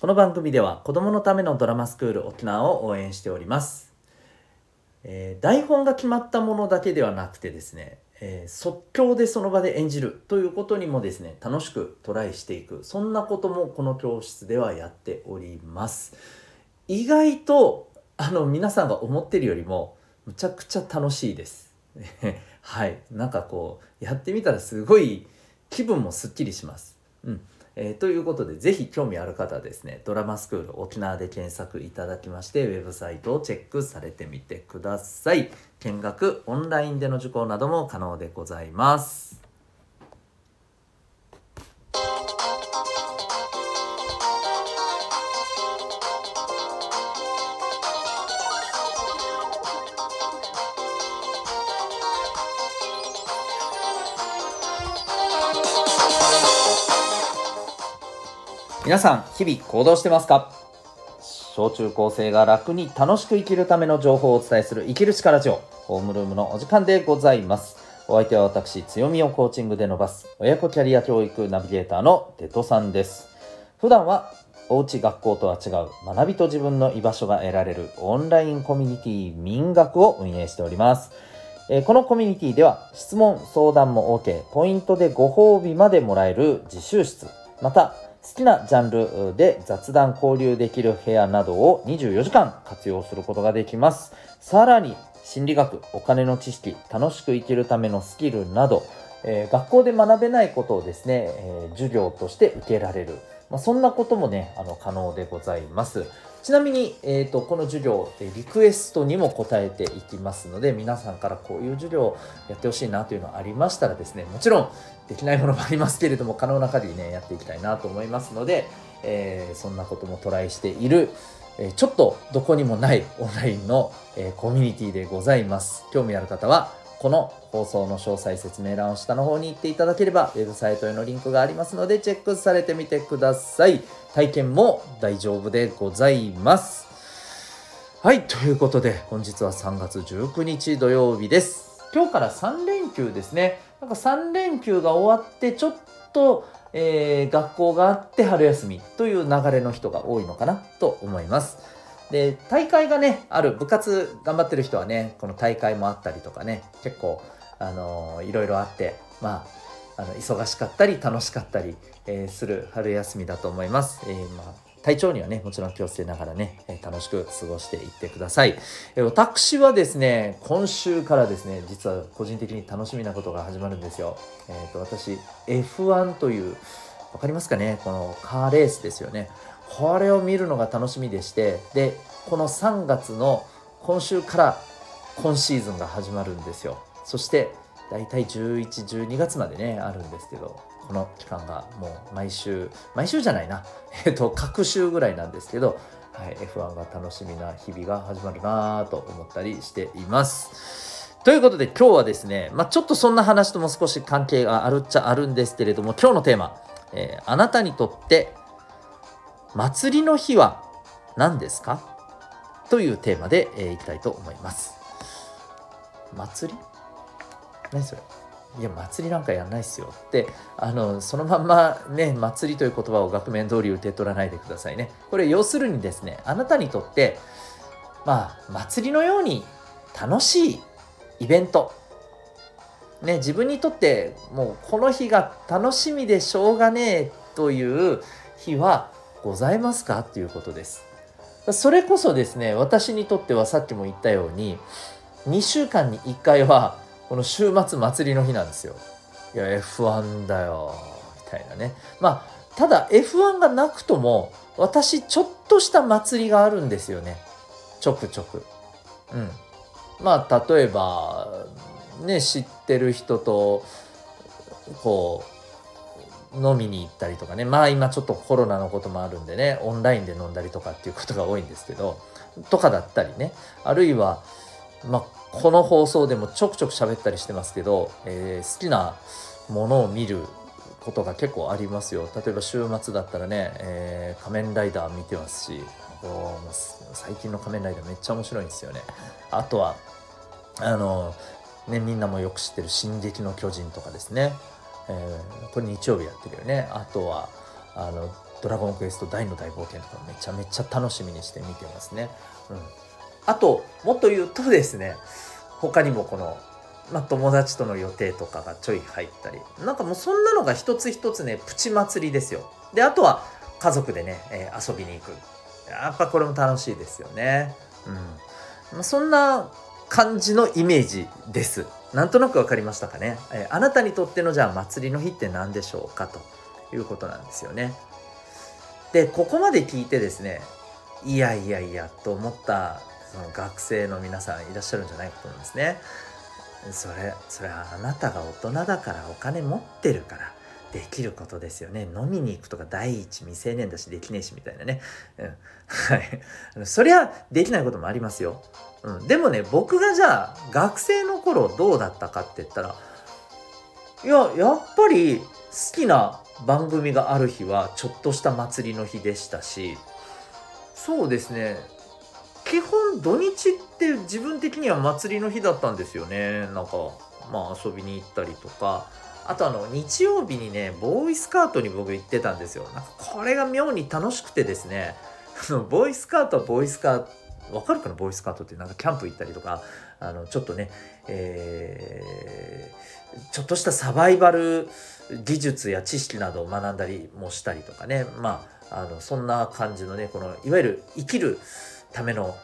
この番組では子供のためのドラマスクール沖縄を応援しております、えー台本が決まったものだけではなくてですね、えー即興でその場で演じるということにもですね楽しくトライしていくそんなこともこの教室ではやっております。意外とあの皆さんが思ってるよりもむちゃくちゃ楽しいです。はい。なんかこうやってみたらすごい気分もすっきりします。うん。えーということでぜひ興味ある方はですねドラマスクール沖縄で検索いただきましてウェブサイトをチェックされてみてください。見学オンラインでの受講なども可能でございます。皆さん日々行動してますか？小中高生が楽に楽しく生きるための情報をお伝えする生きる力ジオホームルームのお時間でございます。お相手は私強みをコーチングで伸ばす親子キャリア教育ナビゲーターのテトさんです。普段はおうち学校とは違う学びと自分の居場所が得られるオンラインコミュニティ民学を運営しております。えこのコミュニティでは質問相談も OK ポイントでご褒美までもらえる自習室また好きなジャンルで雑談交流できる部屋などを24時間活用することができます。さらに心理学お金の知識楽しく生きるためのスキルなど、えー学校で学べないことをですね、えー授業として受けられる、まあ、そんなこともねあの可能でございます。ちなみに、えー、とこの授業でリクエストにも答えていきますので皆さんからこういう授業をやってほしいなというのがありましたらですねもちろんできないものもありますけれども可能な限りねやっていきたいなと思いますので、えーそんなこともトライしている、えーちょっとどこにもないオンラインの、えーコミュニティでございます。興味ある方はこの放送の詳細説明欄を下の方に行っていただければウェブサイトへのリンクがありますのでチェックされてみてください。体験も大丈夫でございます。はいということで本日は3月19日土曜日です。今日から3連休ですね。なんか3連休が終わってちょっと、えー学校があって春休みという流れの人が多いのかなと思います。で大会がねある部活頑張ってる人はねこの大会もあったりとかね結構あのいろいろあってまああの忙しかったり楽しかったり、えーする春休みだと思います、えーまあ体調にはねもちろん気をつけながらね、え楽しく過ごしていってください、え私はですね今週からですね実は個人的に楽しみなことが始まるんですよ。えっ、と私 F1 というわかりますかねこのカーレースですよね。これを見るのが楽しみでしてでこの3月の今週から今シーズンが始まるんですよ。そして大体1112月までねあるんですけどこの期間がもう毎週毎週じゃないな。えっと各週ぐらいなんですけど、はい、F1 が楽しみな日々が始まるなぁと思ったりしています。ということで今日はですね、まあ、ちょっとそんな話とも少し関係があるっちゃあるんですけれども今日のテーマ、えーあなたにとって祭りの日は何ですか？というテーマで、えいきたいと思います。祭り？何それ？いや祭りなんかやんないっすよってあのそのまんまね祭りという言葉を額面通り受け取らないでくださいね。これ要するにですねあなたにとってまあ祭りのように楽しいイベント。ね自分にとってもうこの日が楽しみでしょうがねえという日はございますか？っていうことですそれこそですね私にとってはさっきも言ったように2週間に1回はこの週末祭りの日なんですよ。いや F1 だよみたいなね。まあただ F1 がなくとも私ちょっとした祭りがあるんですよね。ちょくちょく。うん。まあ例えばね知ってる人とこう飲みに行ったりとかね。まあ今ちょっとコロナのこともあるんでねオンラインで飲んだりとかっていうことが多いんですけどとかだったりね。あるいはまあこの放送でもちょくちょく喋ったりしてますけど、えー好きなものを見ることが結構ありますよ。例えば週末だったらね、えー仮面ライダー見てますし最近の仮面ライダーめっちゃ面白いんですよね。あとはあのねみんなもよく知ってる「進撃の巨人」とかですね、えーこれ日曜日やってるよねあとはあのドラゴンクエスト大の大冒険とかめちゃめちゃ楽しみにして見てますね。うん、あともっと言うとですね他にもこの、まあ、友達との予定とかがちょい入ったりなんかもうそんなのが一つ一つねプチ祭りですよ。であとは家族でね、えー、遊びに行くやっぱこれも楽しいですよね。うんまあ、そんな感じのイメージです。なんとなく分かりましたかね？えー、あなたにとってのじゃあ祭りの日って何でしょうかということなんですよね。でここまで聞いてですねいやいやいやと思ったその学生の皆さんいらっしゃるんじゃないかと思いますね。それそれはあなたが大人だからお金持ってるからできることですよね飲みに行くとか第一未成年だしできねえしみたいなね、うん、はいそりゃできないこともありますよ、うん、でもね僕がじゃあ学生の頃どうだったかって言ったらいややっぱり好きな番組がある日はちょっとした祭りの日でしたしそうですね。基本土日って自分的には祭りの日だったんですよね。なんかまあ遊びに行ったりとか。あとあの日曜日にねボーイスカートに僕行ってたんですよ。なんかこれが妙に楽しくてですね。ボーイスカートはボーイスカー分かるかな？ボーイスカートってなんかキャンプ行ったりとかあのちょっとね、えー、ちょっとしたサバイバル技術や知識などを学んだりもしたりとかね。まああのそんな感じのねこのいわゆる生きるための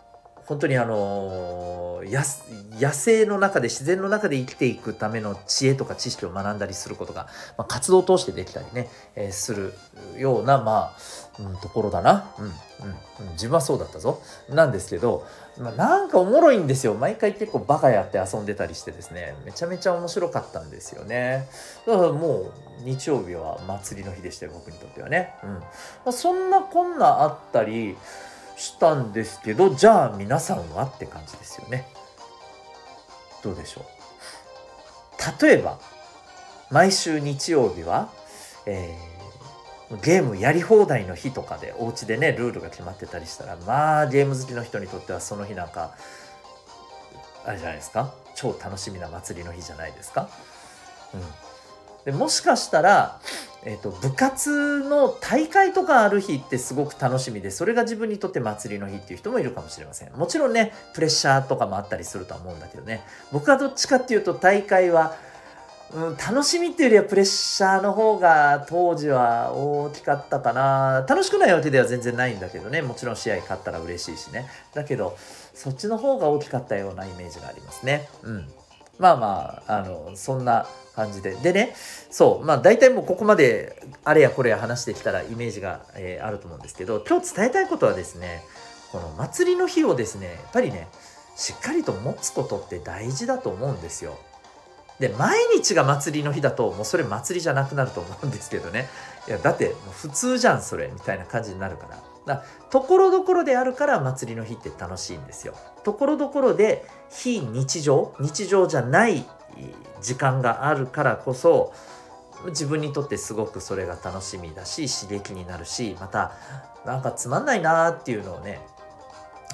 本当にあの野生の中で自然の中で生きていくための知恵とか知識を学んだりすることが、まあ、活動を通してできたりね、えー、するようなまあ、うん、ところだな、うんうんうん、自分はそうだったぞ。なんですけど、まあ、なんかおもろいんですよ。毎回結構バカやって遊んでたりしてですね。めちゃめちゃ面白かったんですよね。だからもう日曜日は祭りの日でしたよ僕にとってはね、うん。まあ、そんなこんなあったりしたんですけどじゃあ皆さんはって感じですよね。どうでしょう？例えば毎週日曜日は、えー、ゲームやり放題の日とかでお家でねルールが決まってたりしたらまあゲーム好きの人にとってはその日なんかあれじゃないですか？超楽しみな祭りの日じゃないですか？うん、でもしかしたらえーと、部活の大会とかある日ってすごく楽しみでそれが自分にとって祭りの日っていう人もいるかもしれません。もちろんねプレッシャーとかもあったりするとは思うんだけどね。僕はどっちかっていうと大会は、うん、楽しみっていうよりはプレッシャーの方が当時は大きかったかな。楽しくないわけでは全然ないんだけどね。もちろん試合勝ったら嬉しいしね。だけどそっちの方が大きかったようなイメージがありますね。うん。まあまああのそんな感じで。でね、そう、まあ大体もうここまであれやこれや話してきたらイメージが、えー、あると思うんですけど、今日伝えたいことはですね、この祭りの日をですね、やっぱりね、しっかりと持つことって大事だと思うんですよ。で、毎日が祭りの日だと、もうそれ祭りじゃなくなると思うんですけどね。いや、だって普通じゃん、それ、みたいな感じになるから。だところどころであるから祭りの日って楽しいんですよ。ところどころで非日常、日常じゃない時間があるからこそ自分にとってすごくそれが楽しみだし刺激になるしまたなんかつまんないなーっていうのをね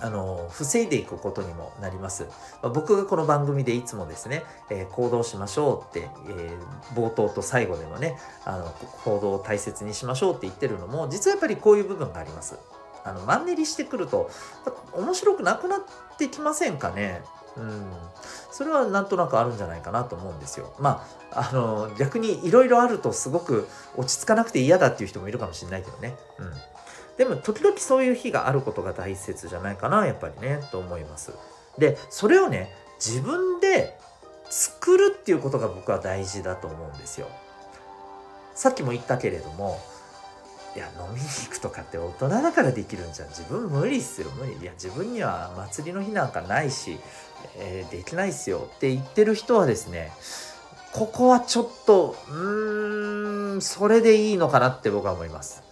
あの防いでいくことにもなります。ま僕がこの番組でいつもですね、えー、行動しましょうって、えー、冒頭と最後でもねあの行動を大切にしましょうって言ってるのも実はやっぱりこういう部分があります。あのマンネリしてくると面白くなくなってきませんかね？うん、それはなんとなくあるんじゃないかなと思うんですよ。まあ、あの逆にいろいろあるとすごく落ち着かなくて嫌だっていう人もいるかもしれないけどね。うん、でも時々そういう日があることが大切じゃないかなやっぱりねと思います。でそれをね自分で作るっていうことが僕は大事だと思うんですよ。さっきも言ったけれどもいや飲みに行くとかって大人だからできるんじゃん自分無理っすよ無理いや自分には祭りの日なんかないし、えー、できないっすよって言ってる人はですねここはちょっとうーんそれでいいのかなって僕は思います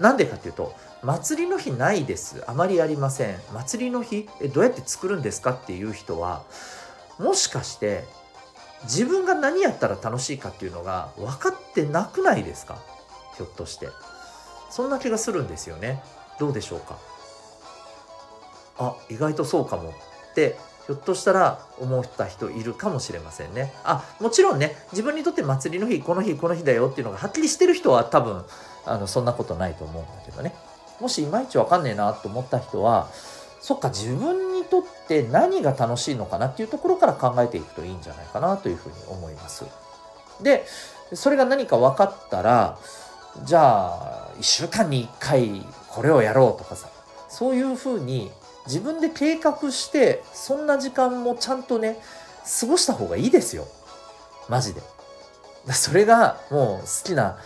なんでかっていうと祭りの日ないです。あまりありません。祭りの日えどうやって作るんですかっていう人はもしかして自分が何やったら楽しいかっていうのが分かってなくないですか？ひょっとして。そんな気がするんですよね。どうでしょうか？あ意外とそうかも。ってひょっとしたら思った人いるかもしれませんね。あもちろんね自分にとって祭りの日この日この日だよっていうのがはっきりしてる人は多分あのそんなことないと思うんだけどね。もしいまいちわかんねえなと思った人はそっか自分にとって何が楽しいのかなっていうところから考えていくといいんじゃないかなというふうに思います。でそれが何か分かったらじゃあ1週間に1回これをやろうとかさそういうふうに自分で計画してそんな時間もちゃんとね過ごした方がいいですよ。マジで。それがもう好きな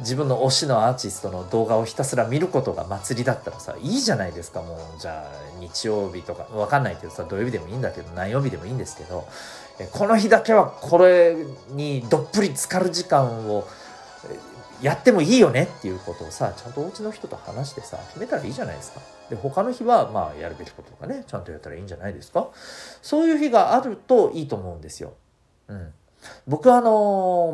自分の推しのアーティストの動画をひたすら見ることが祭りだったらさいいじゃないですかもう。じゃあ日曜日とかわかんないけどさ土曜日でもいいんだけど何曜日でもいいんですけどこの日だけはこれにどっぷり浸かる時間をやってもいいよねっていうことをさちゃんとお家の人と話してさ決めたらいいじゃないですか。で他の日はまあやるべきこととかねちゃんとやったらいいんじゃないですか？そういう日があるといいと思うんですよ。うん僕はあのー、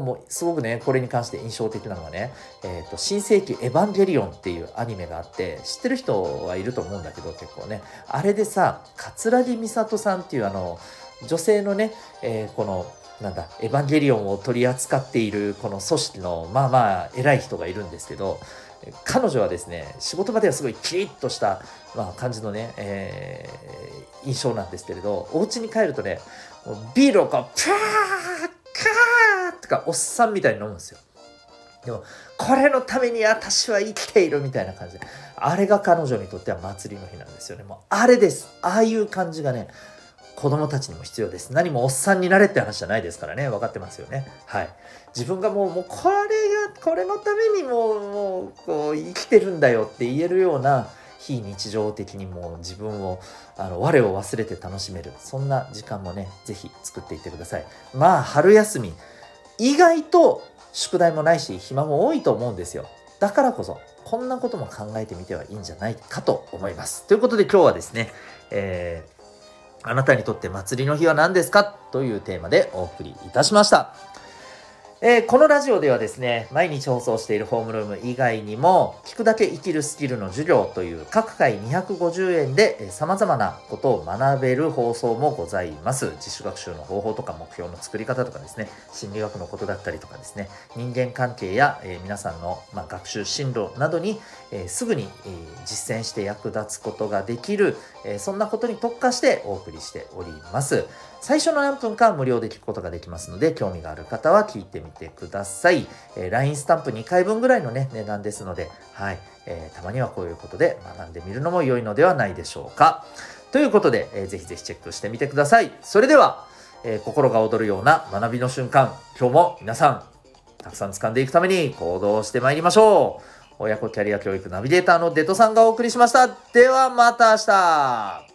もうすごくねこれに関して印象的なのはね「えーと、新世紀エヴァンゲリオン」っていうアニメがあって知ってる人はいると思うんだけど結構ね。あれでさ桂木美里さんっていうあの女性のね、えー、このなんだエヴァンゲリオンを取り扱っているこの組織のまあまあ偉い人がいるんですけど彼女はですね仕事場ではすごいキリッとした、まあ、感じのね、えー、印象なんですけれどお家に帰るとねビールをこうプーッカーとかおっさんみたいに飲むんですよでもこれのために私は生きているみたいな感じであれが彼女にとっては祭りの日なんですよねもうあれですああいう感じがね子供たちにも必要です。何もおっさんになれって話じゃないですからね。分かってますよね。はい。自分がもう、もうこれが、これのためにもう、もう、こう、生きてるんだよって言えるような、非日常的にもう自分を、あの、我を忘れて楽しめる。そんな時間もね、是非作っていってください。まあ、春休み、意外と宿題もないし、暇も多いと思うんですよ。だからこそ、こんなことも考えてみてはいいんじゃないかと思います。ということで今日はですね、えーあなたにとって祭りの日は何ですか？というテーマでお送りいたしました。えー、このラジオではですね、毎日放送しているホームルーム以外にも、聞くだけ生きるスキルの授業という各回250円でえ様々なことを学べる放送もございます。自主学習の方法とか目標の作り方とかですね、心理学のことだったりとかですね、人間関係や、えー、皆さんの、まあ、学習進路などに、え、すぐに、え実践して役立つことができる、えそんなことに特化してお送りしております。最初の何分か無料で聞くことができますので、興味がある方は聞いてみてください。えー、LINE スタンプ2回分ぐらいのね、値段ですので、はい、えー、たまにはこういうことで学んでみるのも良いのではないでしょうか。ということで、えー、ぜひぜひチェックしてみてください。それでは、えー、心が躍るような学びの瞬間、今日も皆さん、たくさん掴んでいくために行動してまいりましょう。親子キャリア教育ナビゲーターのデトさんがお送りしました。ではまた明日